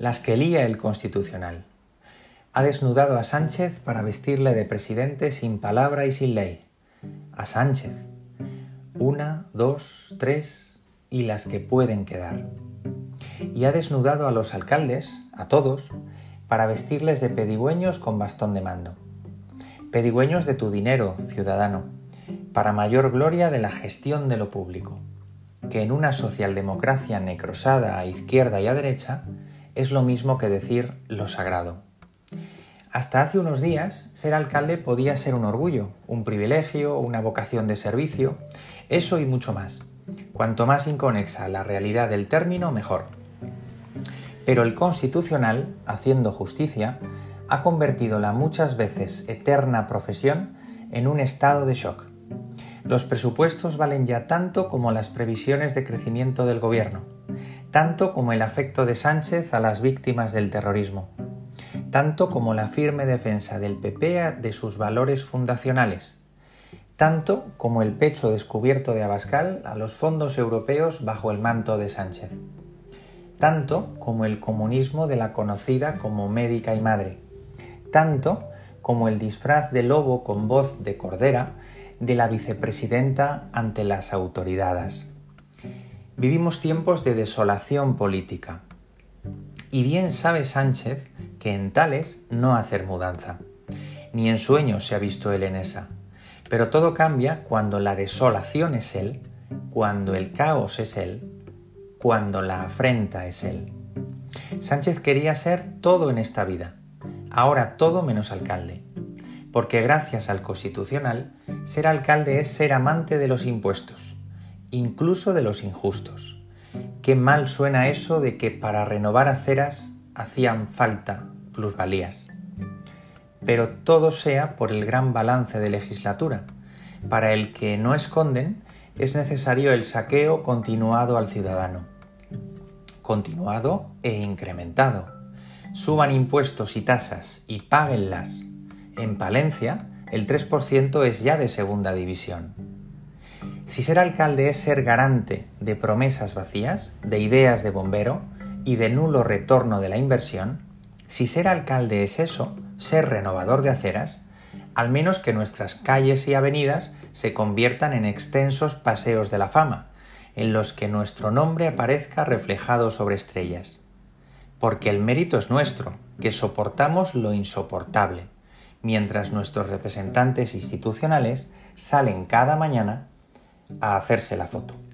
las que lía el Constitucional. Ha desnudado a Sánchez para vestirle de presidente sin palabra y sin ley. A Sánchez. Una, dos, tres y las que pueden quedar. Y ha desnudado a los alcaldes, a todos, para vestirles de pedigüeños con bastón de mando. Pedigüeños de tu dinero, ciudadano, para mayor gloria de la gestión de lo público, que en una socialdemocracia necrosada a izquierda y a derecha es lo mismo que decir lo sagrado. Hasta hace unos días, ser alcalde podía ser un orgullo, un privilegio, una vocación de servicio, eso y mucho más. Cuanto más inconexa la realidad del término, mejor. Pero el Constitucional, haciendo justicia, ha convertido la muchas veces eterna profesión en un estado de shock. Los presupuestos valen ya tanto como las previsiones de crecimiento del gobierno tanto como el afecto de Sánchez a las víctimas del terrorismo, tanto como la firme defensa del PP de sus valores fundacionales, tanto como el pecho descubierto de Abascal a los fondos europeos bajo el manto de Sánchez, tanto como el comunismo de la conocida como médica y madre, tanto como el disfraz de lobo con voz de cordera de la vicepresidenta ante las autoridades. Vivimos tiempos de desolación política. Y bien sabe Sánchez que en tales no hacer mudanza. Ni en sueños se ha visto él en esa. Pero todo cambia cuando la desolación es él, cuando el caos es él, cuando la afrenta es él. Sánchez quería ser todo en esta vida, ahora todo menos alcalde, porque gracias al Constitucional, ser alcalde es ser amante de los impuestos incluso de los injustos. Qué mal suena eso de que para renovar aceras hacían falta plusvalías. Pero todo sea por el gran balance de legislatura, para el que no esconden es necesario el saqueo continuado al ciudadano. Continuado e incrementado. Suban impuestos y tasas y páguenlas. En Palencia, el 3% es ya de segunda división. Si ser alcalde es ser garante de promesas vacías, de ideas de bombero y de nulo retorno de la inversión, si ser alcalde es eso, ser renovador de aceras, al menos que nuestras calles y avenidas se conviertan en extensos paseos de la fama, en los que nuestro nombre aparezca reflejado sobre estrellas. Porque el mérito es nuestro, que soportamos lo insoportable, mientras nuestros representantes institucionales salen cada mañana a hacerse la foto.